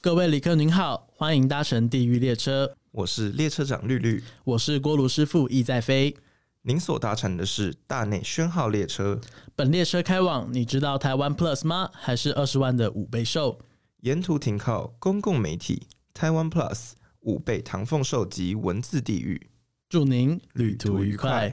各位旅客您好，欢迎搭乘地狱列车，我是列车长绿绿，我是锅炉师傅意在飞。您所搭乘的是大内宣号列车，本列车开往，你知道台湾 Plus 吗？还是二十万的五倍寿？沿途停靠公共媒体台湾 Plus 五倍唐凤寿及文字地狱。祝您旅途愉快。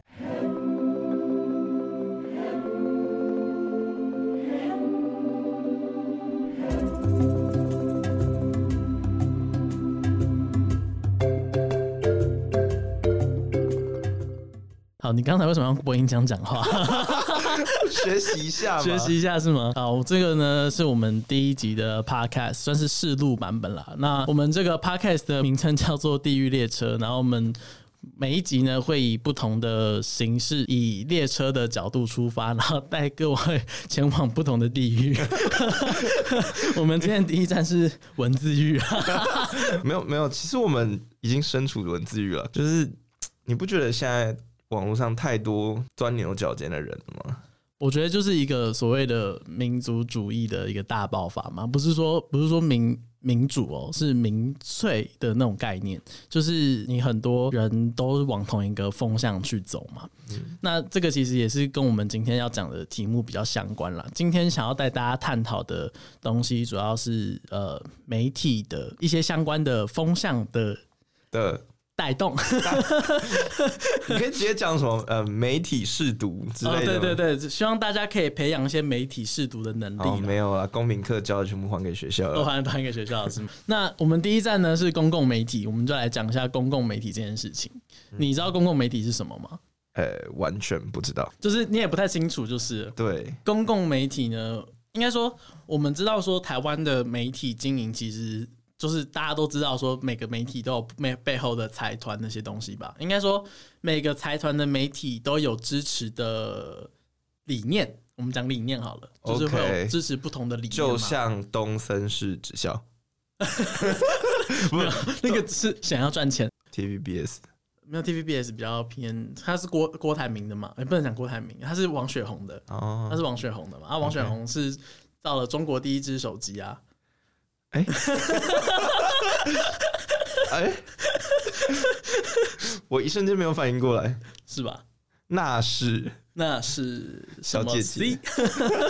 好，你刚才为什么用播音腔讲话？学习一下，学习一下是吗？好，这个呢是我们第一集的 podcast，算是试录版本啦。那我们这个 podcast 的名称叫做《地狱列车》，然后我们每一集呢会以不同的形式，以列车的角度出发，然后带各位前往不同的地狱。我们今天第一站是文字狱，没有没有，其实我们已经身处文字狱了。就是你不觉得现在？网络上太多钻牛角尖的人了吗？我觉得就是一个所谓的民族主义的一个大爆发嘛，不是说不是说民民主哦，是民粹的那种概念，就是你很多人都往同一个风向去走嘛。那这个其实也是跟我们今天要讲的题目比较相关了。今天想要带大家探讨的东西，主要是呃媒体的一些相关的风向的的。带动，你可以直接讲什么？呃，媒体试读之类的。对对对，希望大家可以培养一些媒体试读的能力。没有啊，公民课教的全部还给学校了，都还还给学校是吗？那我们第一站呢是公共媒体，我们就来讲一下公共媒体这件事情。你知道公共媒体是什么吗？呃，完全不知道，就是你也不太清楚，就是对公共媒体呢，应该说我们知道说台湾的媒体经营其实。就是大家都知道，说每个媒体都有背背后的财团那些东西吧。应该说，每个财团的媒体都有支持的理念。我们讲理念好了，就是会有支持不同的理念。就像东森是直销，不是那个是想要赚钱。TVBS 没有 TVBS 比较偏，他是郭郭台铭的嘛？哎，不能讲郭台铭，他是王雪红的。哦，他是王雪红的嘛？啊，王雪红是造了中国第一只手机啊。哎，哎，我一瞬间没有反应过来，是吧？那是那是小姐姐，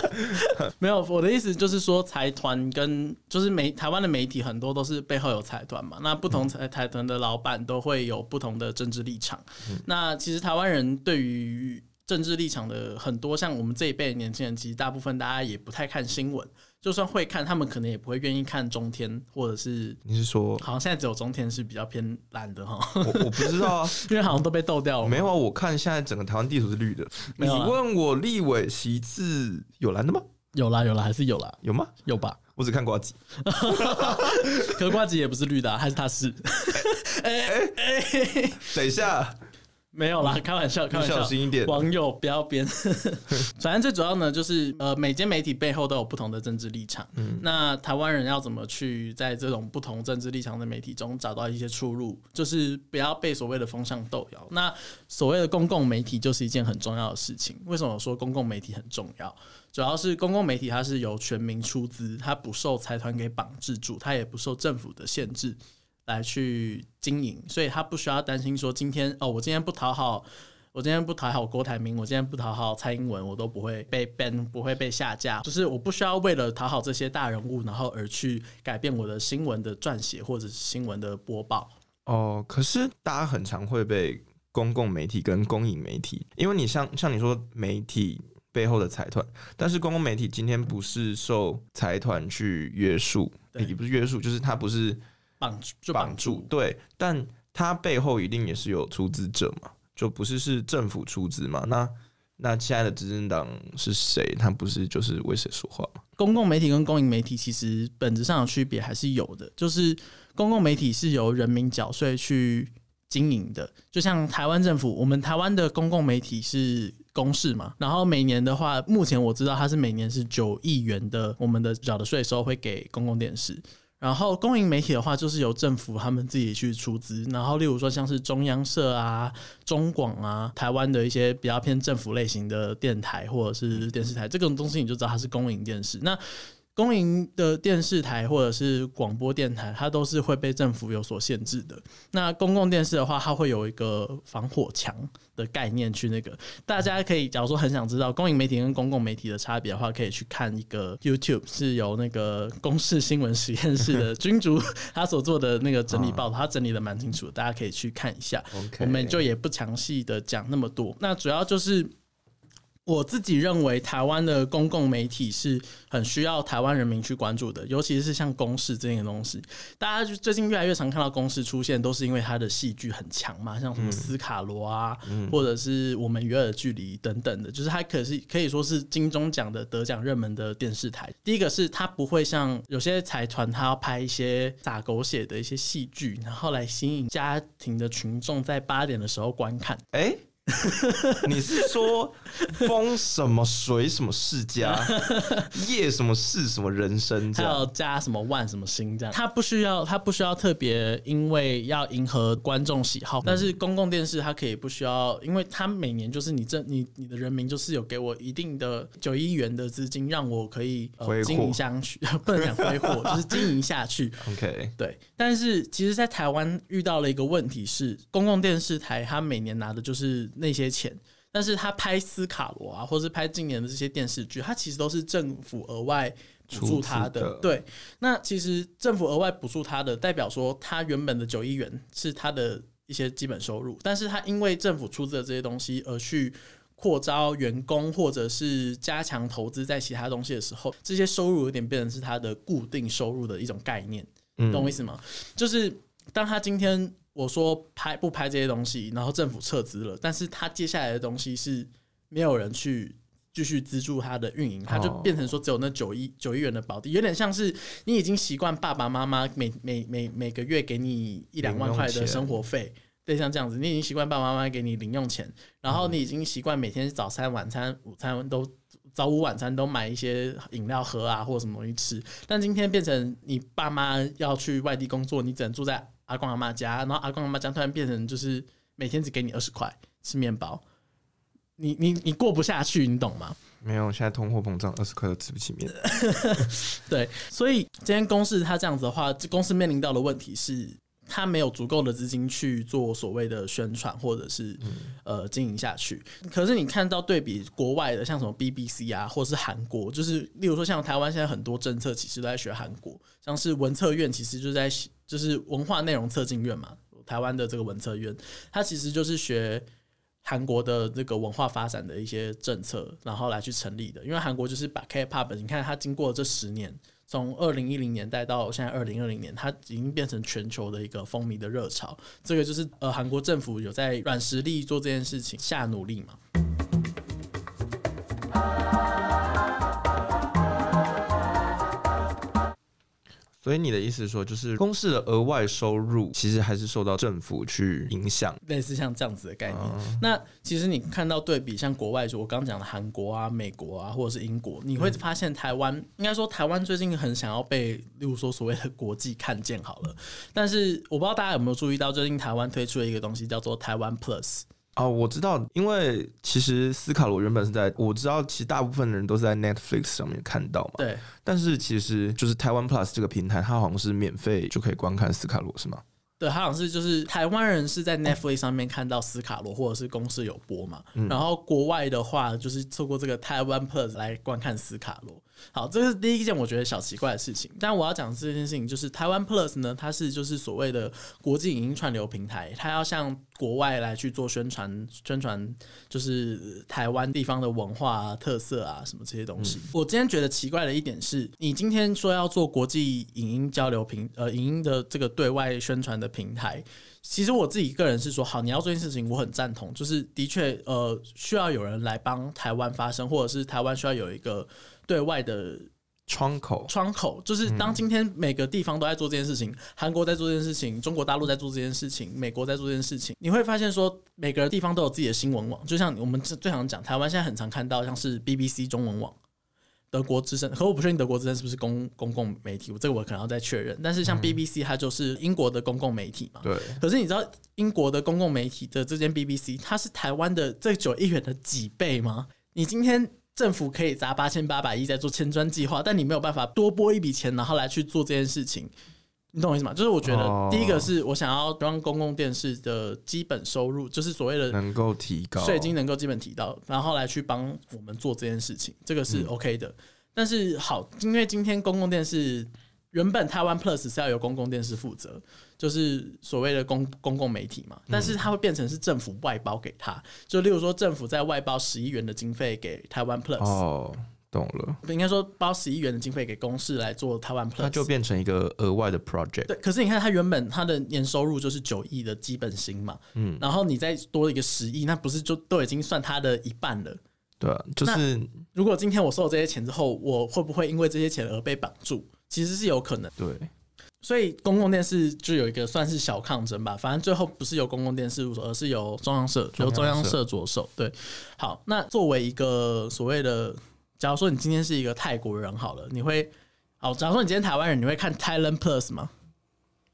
没有。我的意思就是说，财团跟就是媒台湾的媒体很多都是背后有财团嘛。那不同财财团的老板都会有不同的政治立场。那其实台湾人对于政治立场的很多，像我们这一辈年轻人，其实大部分大家也不太看新闻。就算会看，他们可能也不会愿意看中天，或者是你是说，好像现在只有中天是比较偏蓝的哈。我我不知道啊，因为好像都被斗掉了。没有啊，我看现在整个台湾地图是绿的。你问我立委席次有蓝的吗？有啦有啦，还是有啦？有吗？有吧？我只看瓜子，可瓜子也不是绿的，还是他是？哎哎哎，等一下。没有啦，开玩笑，开玩笑。小心一点，网友不要编。反正最主要呢，就是呃，每间媒体背后都有不同的政治立场。嗯，那台湾人要怎么去在这种不同政治立场的媒体中找到一些出路？就是不要被所谓的风向动摇。那所谓的公共媒体就是一件很重要的事情。为什么说公共媒体很重要？主要是公共媒体它是由全民出资，它不受财团给绑制住，它也不受政府的限制。来去经营，所以他不需要担心说今天哦，我今天不讨好，我今天不讨好郭台铭，我今天不讨好蔡英文，我都不会被 ban，不会被下架。就是我不需要为了讨好这些大人物，然后而去改变我的新闻的撰写或者是新闻的播报。哦，可是大家很常会被公共媒体跟公营媒体，因为你像像你说媒体背后的财团，但是公共媒体今天不是受财团去约束，也不是约束，就是它不是。绑就绑住，对，但他背后一定也是有出资者嘛，就不是是政府出资嘛？那那现在的执政党是谁？他不是就是为谁说话吗？公共媒体跟公营媒体其实本质上的区别还是有的，就是公共媒体是由人民缴税去经营的，就像台湾政府，我们台湾的公共媒体是公示嘛，然后每年的话，目前我知道它是每年是九亿元的，我们的缴的税收会给公共电视。然后公营媒体的话，就是由政府他们自己去出资。然后，例如说像是中央社啊、中广啊、台湾的一些比较偏政府类型的电台或者是电视台，这种东西你就知道它是公营电视。那公营的电视台或者是广播电台，它都是会被政府有所限制的。那公共电视的话，它会有一个防火墙的概念去那个。大家可以，假如说很想知道公营媒体跟公共媒体的差别的话，可以去看一个 YouTube，是由那个公视新闻实验室的君主他所做的那个整理报道，他整理的蛮清楚的，大家可以去看一下。我们就也不详细的讲那么多。那主要就是。我自己认为，台湾的公共媒体是很需要台湾人民去关注的，尤其是像公视这些东西。大家就最近越来越常看到公视出现，都是因为它的戏剧很强嘛，像什么斯卡罗啊，或者是我们与尔的距离等等的，就是它可是可以说是金钟奖的得奖热门的电视台。第一个是它不会像有些财团，它要拍一些撒狗血的一些戏剧，然后来吸引家庭的群众在八点的时候观看。哎。你是说风什么水什么世家，夜什么事什么人生，还要加什么万什么星这样？他不需要，他不需要特别，因为要迎合观众喜好。但是公共电视它可以不需要，因为它每年就是你这你你的人民就是有给我一定的九亿元的资金，让我可以呃经营下去，不能讲挥霍，就是经营下去。OK，对。但是其实，在台湾遇到了一个问题是，公共电视台它每年拿的就是。那些钱，但是他拍斯卡罗啊，或是拍今年的这些电视剧，他其实都是政府额外补助他的。对，那其实政府额外补助他的，代表说他原本的九亿元是他的一些基本收入，但是他因为政府出资的这些东西而去扩招员工，或者是加强投资在其他东西的时候，这些收入有点变成是他的固定收入的一种概念，懂我意思吗？就是当他今天。我说拍不拍这些东西，然后政府撤资了，但是他接下来的东西是没有人去继续资助他的运营，他就变成说只有那九亿九亿元的保底，有点像是你已经习惯爸爸妈妈每每每每个月给你一两万块的生活费，对，像这样子，你已经习惯爸爸妈妈给你零用钱，然后你已经习惯每天早餐、晚餐、午餐都早午晚餐都买一些饮料喝啊，或者什么东西吃，但今天变成你爸妈要去外地工作，你只能住在。阿公阿妈家，然后阿公阿妈家突然变成就是每天只给你二十块吃面包，你你你过不下去，你懂吗？没有，现在通货膨胀，二十块都吃不起面。对，所以今天公司它这样子的话，这公司面临到的问题是。他没有足够的资金去做所谓的宣传，或者是呃经营下去。可是你看到对比国外的，像什么 BBC 啊，或者是韩国，就是例如说像台湾现在很多政策其实都在学韩国，像是文策院其实就在就是文化内容策进院嘛，台湾的这个文策院，它其实就是学韩国的这个文化发展的一些政策，然后来去成立的。因为韩国就是把 K-pop，你看它经过这十年。从二零一零年代到现在二零二零年，它已经变成全球的一个风靡的热潮。这个就是呃，韩国政府有在软实力做这件事情下努力嘛。所以你的意思是说，就是公司的额外收入其实还是受到政府去影响，类似像这样子的概念。那其实你看到对比，像国外，就我刚讲的韩国啊、美国啊，或者是英国，你会发现台湾，应该说台湾最近很想要被，例如说所谓的国际看见好了。但是我不知道大家有没有注意到，最近台湾推出了一个东西，叫做台湾 Plus。哦，我知道，因为其实斯卡罗原本是在，我知道，其实大部分的人都是在 Netflix 上面看到嘛。对。但是其实就是台湾 Plus 这个平台，它好像是免费就可以观看斯卡罗，是吗？对，好像是就是台湾人是在 Netflix 上面看到斯卡罗，或者是公司有播嘛。然后国外的话，就是透过这个台湾 Plus 来观看斯卡罗。好，这是第一件我觉得小奇怪的事情。但我要讲这件事情，就是台湾 Plus 呢，它是就是所谓的国际影音串流平台，它要向国外来去做宣传，宣传就是台湾地方的文化啊、特色啊什么这些东西。我今天觉得奇怪的一点是，你今天说要做国际影音交流平呃影音的这个对外宣传的平台，其实我自己个人是说，好，你要做这件事情，我很赞同，就是的确呃需要有人来帮台湾发声，或者是台湾需要有一个。对外的窗口，窗口就是当今天每个地方都在做这件事情，韩国在做这件事情，中国大陆在做这件事情，美国在做这件事情，你会发现说每个地方都有自己的新闻网，就像我们最常讲，台湾现在很常看到像是 BBC 中文网、德国之声，可我不确定德国之声是不是公公共媒体，我这个我可能要再确认。但是像 BBC 它就是英国的公共媒体嘛，对。可是你知道英国的公共媒体的这间 BBC，它是台湾的这九亿元的几倍吗？你今天。政府可以砸八千八百亿在做千砖计划，但你没有办法多拨一笔钱，然后来去做这件事情。你懂我意思吗？就是我觉得哦第一个是我想要让公共电视的基本收入，就是所谓的能够提高税金能够基本提高，然后来去帮我们做这件事情，这个是 OK 的。但是好，因为今天公共电视原本台湾 Plus 是要由公共电视负责，就是所谓的公公共媒体嘛，但是它会变成是政府外包给他，就例如说政府在外包十亿元的经费给台湾 Plus，、哦，懂了，应该说包十亿元的经费给公视来做台湾 Plus，那就变成一个额外的 project。对，可是你看，它原本它的年收入就是九亿的基本薪嘛，嗯，然后你再多一个十亿，那不是就都已经算它的一半了？对啊，就是如果今天我收了这些钱之后，我会不会因为这些钱而被绑住？其实是有可能。对，所以公共电视就有一个算是小抗争吧，反正最后不是由公共电视入手，而是由中央社由中央社着手。对，好，那作为一个所谓的，假如说你今天是一个泰国人好了，你会好，假如说你今天台湾人，你会看 Thailand Plus 吗？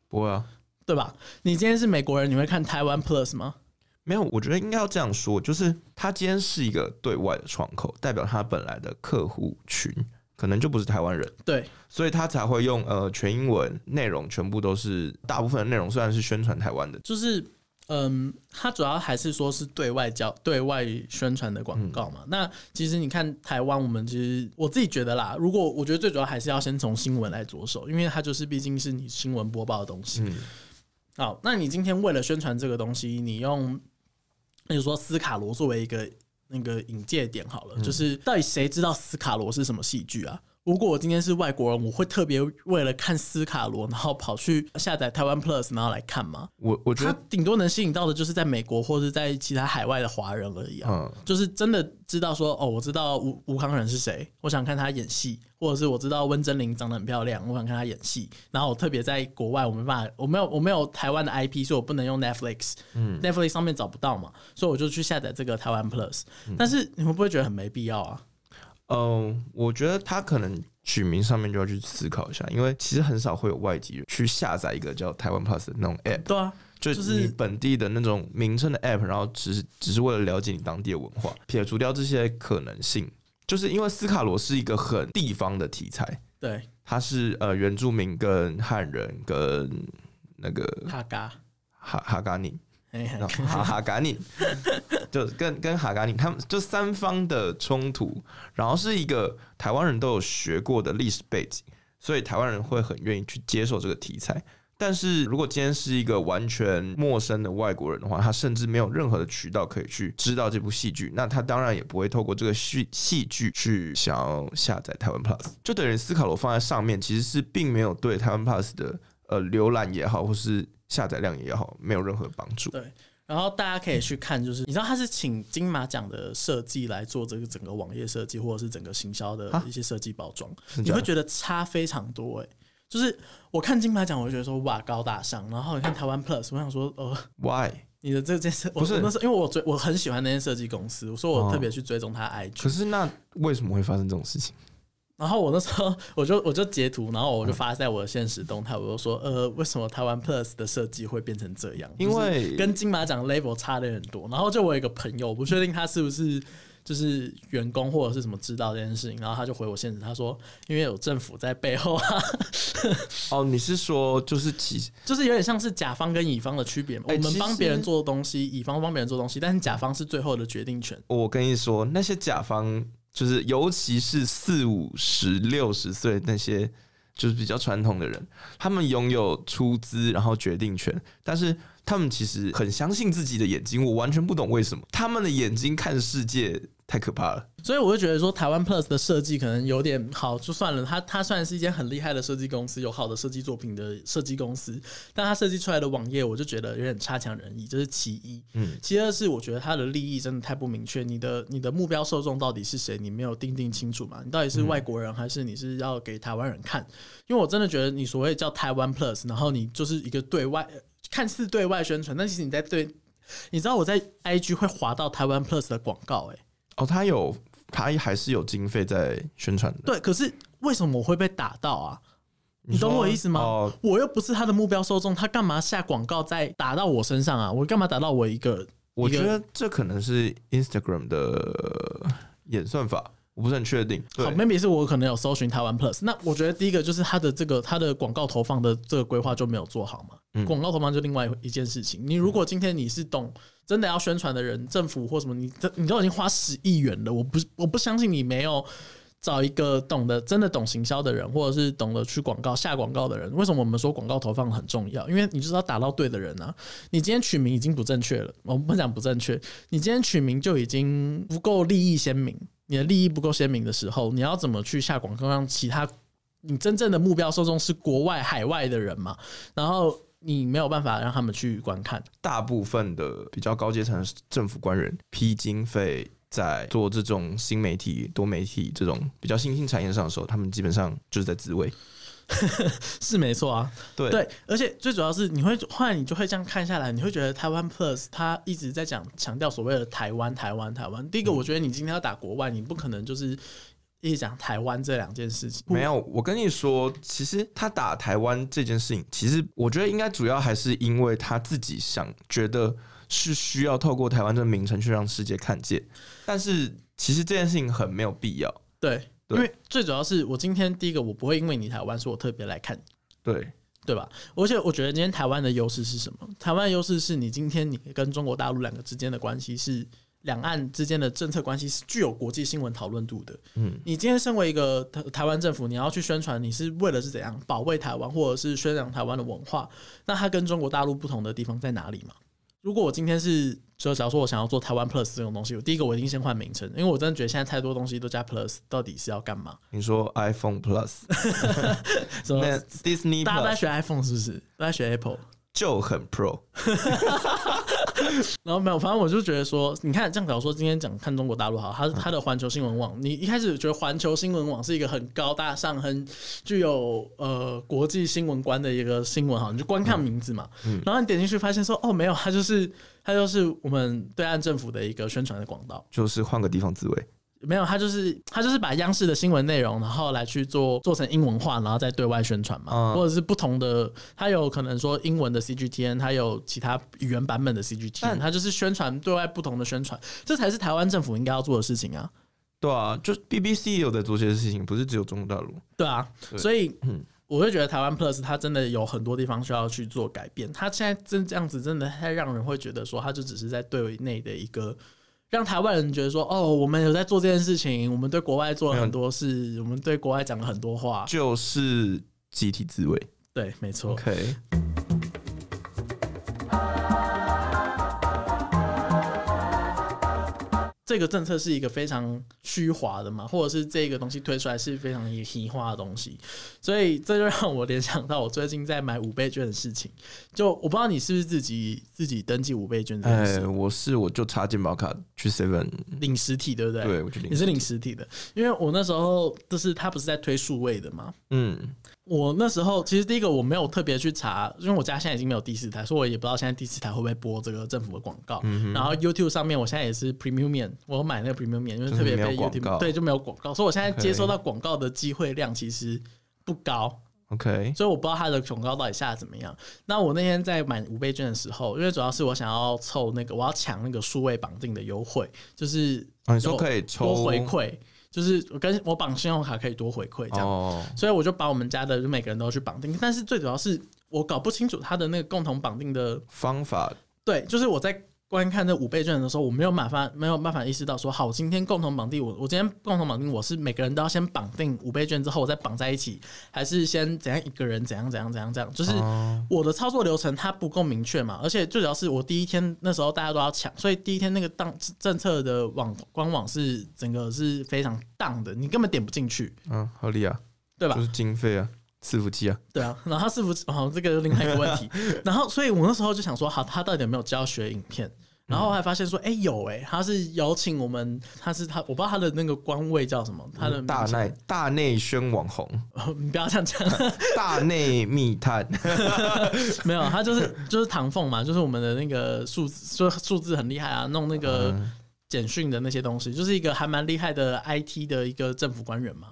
不会啊，对吧？你今天是美国人，你会看台湾 Plus 吗？没有，我觉得应该要这样说，就是他今天是一个对外的窗口，代表他本来的客户群可能就不是台湾人，对，所以他才会用呃全英文内容，全部都是大部分的内容虽然是宣传台湾的，就是嗯，他主要还是说是对外交、对外宣传的广告嘛。那其实你看台湾，我们其实我自己觉得啦，如果我觉得最主要还是要先从新闻来着手，因为它就是毕竟是你新闻播报的东西。嗯好，那你今天为了宣传这个东西，你用，比如说斯卡罗作为一个那个引介点好了，就是到底谁知道斯卡罗是什么戏剧啊？如果我今天是外国人，我会特别为了看斯卡罗，然后跑去下载台湾 Plus，然后来看吗？我我觉得顶多能吸引到的就是在美国或者在其他海外的华人而已啊。嗯就是真的知道说，哦，我知道吴吴康仁是谁，我想看他演戏，或者是我知道温真菱长得很漂亮，我想看他演戏。然后我特别在国外，我没办法，我没有我没有台湾的 IP，所以我不能用 Netflix，嗯，Netflix 上面找不到嘛，所以我就去下载这个台湾 Plus。但是你会不会觉得很没必要啊？嗯，我觉得他可能取名上面就要去思考一下，因为其实很少会有外籍人去下载一个叫台湾 Plus 的那种 app，对啊，就就是你本地的那种名称的 app，然后只是只是为了了解你当地的文化，撇除掉这些可能性，就是因为斯卡罗是一个很地方的题材，对，它是呃原住民跟汉人跟那个哈嘎，哈哈嘎尼，哈哈嘎尼，就跟跟哈嘎尼他们就三方的冲突，然后是一个台湾人都有学过的历史背景，所以台湾人会很愿意去接受这个题材。但是如果今天是一个完全陌生的外国人的话，他甚至没有任何的渠道可以去知道这部戏剧，那他当然也不会透过这个戏戏剧去想要下载台湾 Plus，就等于斯卡罗放在上面，其实是并没有对台湾 Plus 的呃浏览也好，或是下载量也好，没有任何帮助。对，然后大家可以去看，就是你知道他是请金马奖的设计来做这个整个网页设计，或者是整个行销的啊一些设计包装，你会觉得差非常多哎、就是我看金马奖，我就觉得说哇高大上，然后你看台湾 Plus，我想说呃。Why？你的这件事，我不是是因为我追我很喜欢那间设计公司，我说我哦特别去追踪他 IG，、可是那为什么会发生这种事情？然后我那时候我就 我就截图，然后我就发在我的现实动态，我就说呃，为什么台湾 Plus 的设计会变成这样？因为就是跟金马奖 level 差的很多。然后就我有一个朋友，我不确定他是不是就是员工或者是什么知道这件事情，然后他就回我现实，他说因为有政府在背后啊，哦，你是说就是其 就是有点像是甲方跟乙方的区别嘛。我们帮别人做东西，乙方帮别人做东西，但是甲方是最后的决定权。我跟你说，那些甲方就是尤其是四五十、六十岁那些就是比较传统的人，他们拥有出资然后决定权，但是他们其实很相信自己的眼睛，我完全不懂为什么。他们的眼睛看世界太可怕了。所以我就觉得说，台湾 Plus 的设计可能有点好，就算了。它它虽然是一间很厉害的设计公司，有好的设计作品的设计公司，但它设计出来的网页，我就觉得有点差强人意，这是其一。嗯，其二是我觉得它的利益真的太不明确，你的你的目标受众到底是谁，你没有定定清楚嘛？你到底是外国人还是你是要给台湾人看？因为我真的觉得你所谓叫台湾 Plus，然后你就是一个对外 看似对外宣传，但其实你在对，你知道我在 IG 会划到台湾 Plus 的广告、欸，哦，他有他还是有经费在宣传的，对，可是为什么我会被打到啊？你懂我意思吗？哦，我又不是他的目标受众，他干嘛下广告再打到我身上啊？我干嘛打到我一个？我觉得这可能是 Instagram 的演算法。我不是很确定。好，maybe 是我可能有搜寻台湾 Plus。那我觉得第一个就是它的这个它的广告投放的这个规划就没有做好嘛。嗯广告投放就另外一件事情。你如果今天你是懂真的要宣传的人，政府或什么，你这你都已经花十亿元了，我不我不相信你没有。找一个懂得真的懂行销的人，或者是懂得去广告下广告的人。为什么我们说广告投放很重要？因为你就是要打到对的人啊。你今天取名已经不正确了，我们不讲不正确，你今天取名就已经不够利益鲜明。你的利益不够鲜明的时候，你要怎么去下广告，让其他你真正的目标受众是国外、海外的人嘛？然后你没有办法让他们去观看。大部分的比较高阶层政府官员批经费在做这种新媒体、多媒体这种比较新兴产业上的时候，他们基本上就是在自卫。是没错啊，对对，而且最主要是你会后来你就会这样看下来，你会觉得台湾 Plus 它一直在讲强调所谓的台湾、台湾、台湾。第一个，我觉得你今天要打国外，你不可能就是一直讲台湾这两件事情。没有，我跟你说，其实他打台湾这件事情，其实我觉得应该主要还是因为他自己想觉得是需要透过台湾这个名称去让世界看见，但是其实这件事情很没有必要。对，对因为最主要是我今天第一个，我不会因为你台湾，所以我特别来看你。对，对吧？而且我觉得今天台湾的优势是什么？台湾的优势是你今天你跟中国大陆两个之间的关系是两岸之间的政策关系是具有国际新闻讨论度的。嗯，你今天身为一个台台湾政府，你要去宣传，你是为了是怎样保卫台湾，或者是宣扬台湾的文化？那它跟中国大陆不同的地方在哪里嘛？如果我今天是，就假如说我想要做台湾 Plus 这种东西，我第一个我一定先换名称，因为我真的觉得现在太多东西都加 Plus，到底是要干嘛？你说 iPhone Plus，什么那 Disney 大家都在学 iPhone 是不是？都在学 Apple？就很 Pro。然后没有，反正我就觉得说，你看，这样假如说今天讲看中国大陆好，它嗯它的环球新闻网，你一开始觉得环球新闻网是一个很高大上、很具有呃国际新闻观的一个新闻哈，你就观看名字嘛，嗯然后你点进去发现说，哦，没有，它就是它就是我们对岸政府的一个宣传的广告。就是换个地方自卫。没有，他就是他就是把央视的新闻内容，然后来去做做成英文化，然后再对外宣传嘛，嗯或者是不同的，他有可能说英文的 CGTN，他有其他语言版本的 CGTN，他就是宣传对外不同的宣传，这才是台湾政府应该要做的事情啊，对啊，就 BBC 也有在做这些事情，不是只有中国大陆。对啊，对所以嗯我会觉得台湾 Plus 它真的有很多地方需要去做改变，它现在真这样子真的太让人会觉得说，它就只是在对内的一个。让台湾人觉得说，哦，我们有在做这件事情，我们对国外做了很多事，我们对国外讲了很多话，就是集体自卫。对，没错。OK，这个政策是一个非常虚华的嘛，或者是这个东西推出来是非常一个虚化的东西，所以这就让我联想到我最近在买五倍券的事情。就我不知道你是不是自己自己登记五倍券这件哎，我是我就插健保卡去 Seven，领实体对不对？对我去领你是领实体的，因为我那时候就是他不是在推数位的嘛，嗯，我那时候其实第一个我没有特别去查，因为我家现在已经没有第四台，所以我也不知道现在第四台会不会播这个政府的广告。嗯然后 YouTube 上面我现在也是 Premium 面，我有买那个 Premium 面，因为特别被 YouTube 告对就没有广告，所以我现在接收到广告的机会量其实不高。OK，所以我不知道它的广告到底下的怎么样。那我那天在买五倍券的时候，因为主要是我想要凑那个，我要抢那个数位绑定的优惠，就是哦，你说可以抽回馈，就是我跟我绑信用卡可以多回馈这样。哦，所以我就把我们家的就每个人都去绑定，但是最主要是我搞不清楚他的那个共同绑定的，方法对，就是我在观看这五倍券的时候，我没有办法没有办法意识到说，好，我今天共同绑定我我今天共同绑定我是每个人都要先绑定五倍券之后我再绑在一起，还是先怎样一个人怎样怎样怎样怎样，就是哦我的操作流程它不够明确嘛，而且最主要是我第一天那时候大家都要抢，所以第一天那个当政策的网官网是整个是非常荡的，你根本点不进去，嗯，合理啊，对吧就？是经费啊，伺服器啊，对啊，然后他是不是哦，这个另外一个问题。然后，所以我那时候就想说，好，他到底有没有教学影片？然后还发现说，哎、有哎、他是邀请我们，他是他，我不知道他的那个官位叫什么，他的嗯大内大内宣网红，你不要这样讲，大内密探，没有，他就是就是唐凤嘛，就是我们的那个数字，说数字很厉害啊，弄那个嗯简讯的那些东西，就是一个还蛮厉害的 IT 的一个政府官员嘛。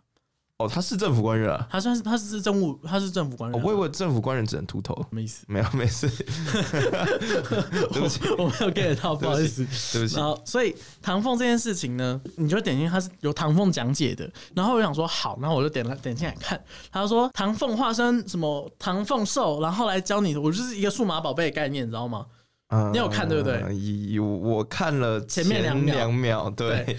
哦，他是政府官员啊。他算是他是政务，他是政府官员啊。我以为政府官员只能秃头，什么意思？没有，没事。对不起，我没有 get 到，不好意思。对不起然。后，所以唐凤这件事情呢，你就点进去，它是由唐凤讲解的。然后我想说，好，然后我就点了点进来看。他说唐凤化身什么唐凤兽，然后来教你，我就是一个数码宝贝的概念，你知道吗？嗯你有看对不对有，我看了前面两秒两秒，对对，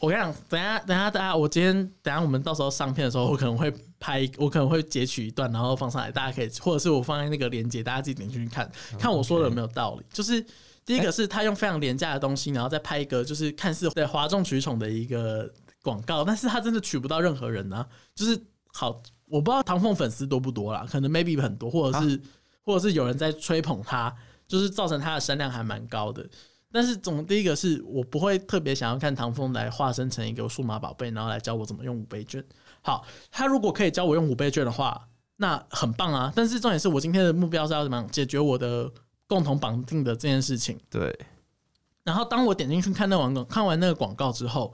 我跟你讲，等下等下等下，我今天等下我们到时候上片的时候，我可能会拍，我可能会截取一段，然后放上来，大家可以，或者是我放在那个链接，大家自己点进去看，看我说的有没有道理。就是第一个是他用非常廉价的东西，然后再拍一个就是看似对哗众取宠的一个广告，但是他真的取不到任何人啊。就是好，我不知道唐凤粉丝多不多啦，可能 maybe 很多，或者是、或者是有人在吹捧他，就是造成他的声量还蛮高的。但是总第一个是我不会特别想要看唐风来化身成一个数码宝贝，然后来教我怎么用五倍券。好，他如果可以教我用五倍券的话，那很棒啊。但是重点是我今天的目标是要怎么样解决我的共同绑定的这件事情。对，然后当我点进去看那广告看完那个广告之后，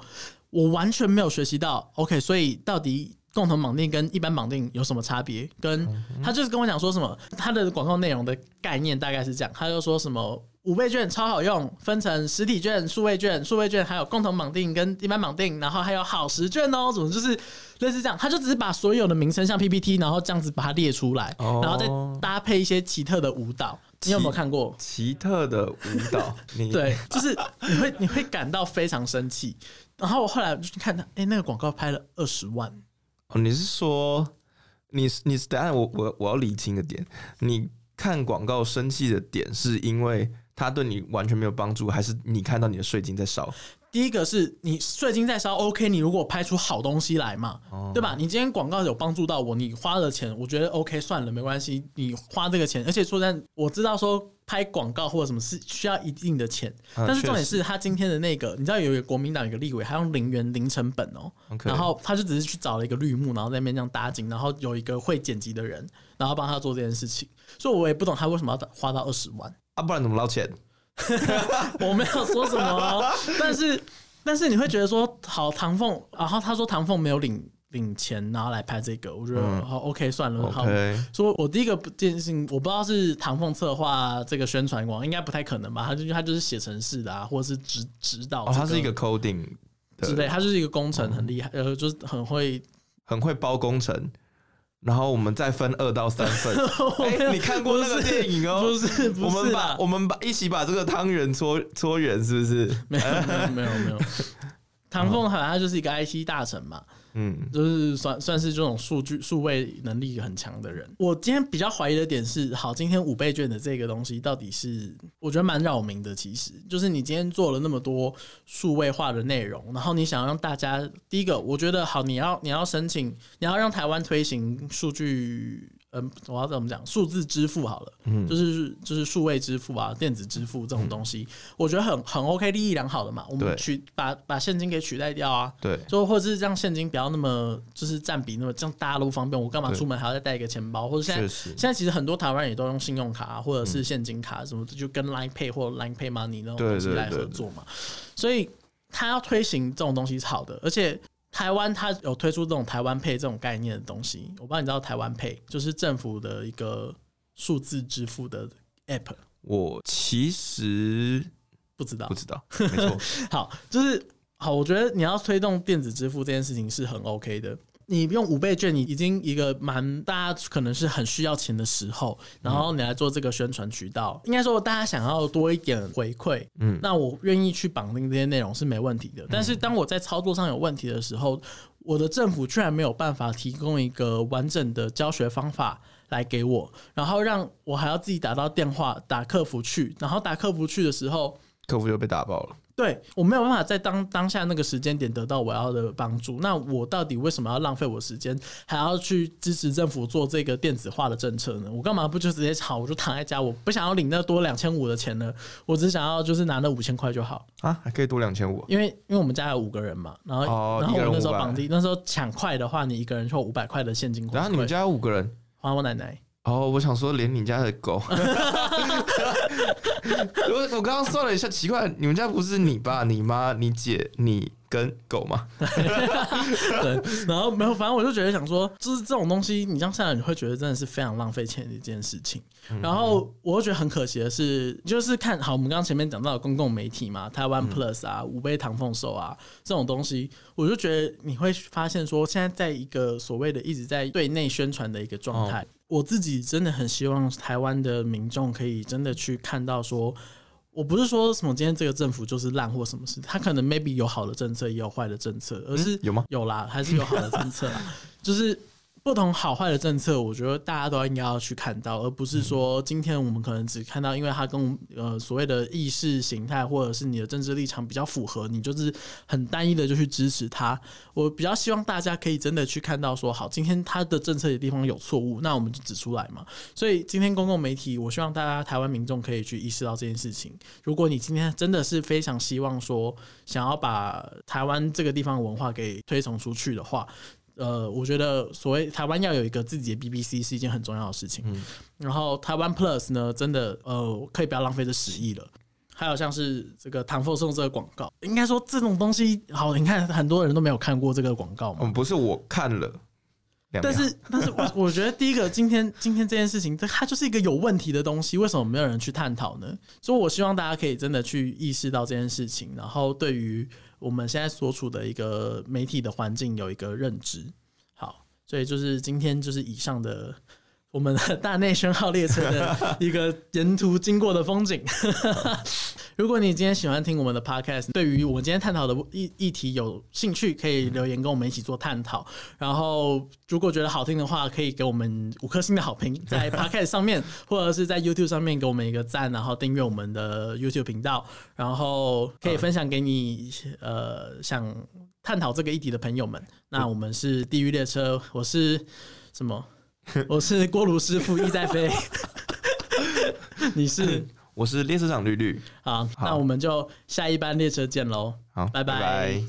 我完全没有学习到 OK，所以到底共同绑定跟一般绑定有什么差别？跟他就是跟我讲说什么，他的广告内容的概念大概是这样，他就说什么五倍券超好用，分成实体券、数位券、数位券还有共同绑定跟一般绑定，然后还有好时券哦，总之就是类似这样，他就只是把所有的名称像 PPT，然后这样子把它列出来，哦。然后再搭配一些奇特的舞蹈，你有没有看过？奇特的舞蹈，你。对，就是你会你会感到非常生气。然后我后来我就去看他，哎、那个广告拍了二十万，哦，你是说你你等一下我我我要理清个点，你看广告生气的点是因为它对你完全没有帮助，还是你看到你的税金在烧？第一个是你税金在烧，OK，你如果拍出好东西来嘛，对吧？你今天广告有帮助到我，你花了钱，我觉得 OK，算了，没关系，你花这个钱，而且说真的，我知道说拍广告或者什么是需要一定的钱，嗯但是重点是他今天的那个，你知道有一个国民党有一个立委，他用零元零成本哦、然后他就只是去找了一个绿幕，然后在那边这样搭景，然后有一个会剪辑的人，然后帮他做这件事情，所以我也不懂他为什么要花到二十万。啊，不然怎么捞钱？我没有说什么哦，但是但是你会觉得说，好唐凤，然后他说唐凤没有领领钱，然后来拍这个，我觉得、嗯好 OK 算了，好。OK，说我第一个不坚信，我不知道是唐凤策划这个宣传广，应该不太可能吧？他就他就是写程式的啊，或者是指指导、哦，他是一个 coding 之类，的，他就是一个工程很厉害，呃，就是很会。很会包工程。然后我们再分二到三 份。哎，你看过那个电影哦？不是不我们把我们把一起把这个汤圆搓搓圆，是不是？没有没有没有没有。唐凤好像他就是一个 IT 大臣嘛，嗯，就是算算是这种数据数位能力很强的人。我今天比较怀疑的点是，好，今天五倍券的这个东西到底是我觉得蛮扰民的。其实就是你今天做了那么多数位化的内容，然后你想让大家第一个，我觉得好，你要你要申请，你要让台湾推行数据。嗯，我要怎么讲？数字支付好了，嗯，就是就是数位支付啊，电子支付这种东西，我觉得很很 OK，利益良好的嘛。我们取把把现金给取代掉啊，对，就或者是让现金不要那么就是占比那么这样大家都方便，我干嘛出门还要再带一个钱包？或者现在现在其实很多台湾人也都用信用卡、啊或者是现金卡什么的，就跟 Line Pay 或 Line Pay Money 那种东西来合作嘛。所以他要推行这种东西是好的，而且台湾它有推出这种台湾 Pay 这种概念的东西，我不知道你知道台湾 Pay 就是政府的一个数字支付的 App，我其实不知道。不知道，没错，好，就是好，我觉得你要推动电子支付这件事情是很 OK 的。你用五倍券，你已经一个蛮大家可能是很需要钱的时候，然后你来做这个宣传渠道，应该说大家想要多一点回馈，嗯，那我愿意去绑定这些内容是没问题的。但是当我在操作上有问题的时候，我的政府居然没有办法提供一个完整的教学方法来给我，然后让我还要自己打到电话打客服去，然后打客服去的时候，客服又被打爆了。对。我没有办法在当当下那个时间点得到我要的帮助，那我到底为什么要浪费我时间，还要去支持政府做这个电子化的政策呢？我干嘛不就直接吵，我就躺在家，我不想要领那多两千五的钱呢？我只想要就是拿那五千块就好，啊，还可以多两千五，因为因为我们家有五个人嘛，然后、然后我那时候绑定，那时候抢快的话，你一个人就五百块的现金然后你们家有五个人，还我奶奶。哦，我想说连你家的狗，我我刚刚算了一下，奇怪，你们家不是你爸、你妈、你姐、你跟狗吗。对，然后没有，反正我就觉得想说，就是这种东西，你这样下来，你会觉得真的是非常浪费钱的一件事情。然后我又觉得很可惜的是，就是看好我们刚刚前面讲到的公共媒体嘛，台湾 Plus 啊、五杯唐凤寿啊这种东西，我就觉得你会发现说，现在在一个所谓的一直在对内宣传的一个状态。我自己真的很希望台湾的民众可以真的去看到说。我不是说什么今天这个政府就是烂或什么事，他可能 maybe 有好的政策，也有坏的政策，而是有吗？有啦，还是有好的政策啦，就是。不同好坏的政策，我觉得大家都应该要去看到，而不是说今天我们可能只看到，因为它跟呃所谓的意识形态或者是你的政治立场比较符合，你就是很单一的就去支持它。我比较希望大家可以真的去看到，说好，今天它的政策的地方有错误，那我们就指出来嘛。所以今天公共媒体，我希望大家台湾民众可以去意识到这件事情。如果你今天真的是非常希望说想要把台湾这个地方文化给推崇出去的话。呃，我觉得所谓台湾要有一个自己的 BBC 是一件很重要的事情。嗯，然后台湾 Plus 呢，真的呃，可以不要浪费这十亿了。还有像是这个唐凤送这个广告，应该说这种东西，好，你看很多人都没有看过这个广告嘛。嗯，不是我看了，但是 但是我我觉得第一个今天今天这件事情，这它就是一个有问题的东西，为什么没有人去探讨呢？所以我希望大家可以真的去意识到这件事情，然后对于。我们现在所处的一个媒体的环境有一个认知，好，所以就是今天就是以上的我们的 大内宣号列车的一个沿途经过的风景。如果你今天喜欢听我们的 podcast，对于我们今天探讨的议议题有兴趣，可以留言跟我们一起做探讨。然后，如果觉得好听的话，可以给我们五颗星的好评，在 podcast 上面，或者是在 YouTube 上面给我们一个赞，然后订阅我们的 YouTube 频道，然后可以分享给你呃想探讨这个议题的朋友们。那我们是地狱列车，我是什么？我是锅炉师傅，意在飞。你是？我是列车长绿绿，好，那我们就下一班列车见喽，好，拜拜。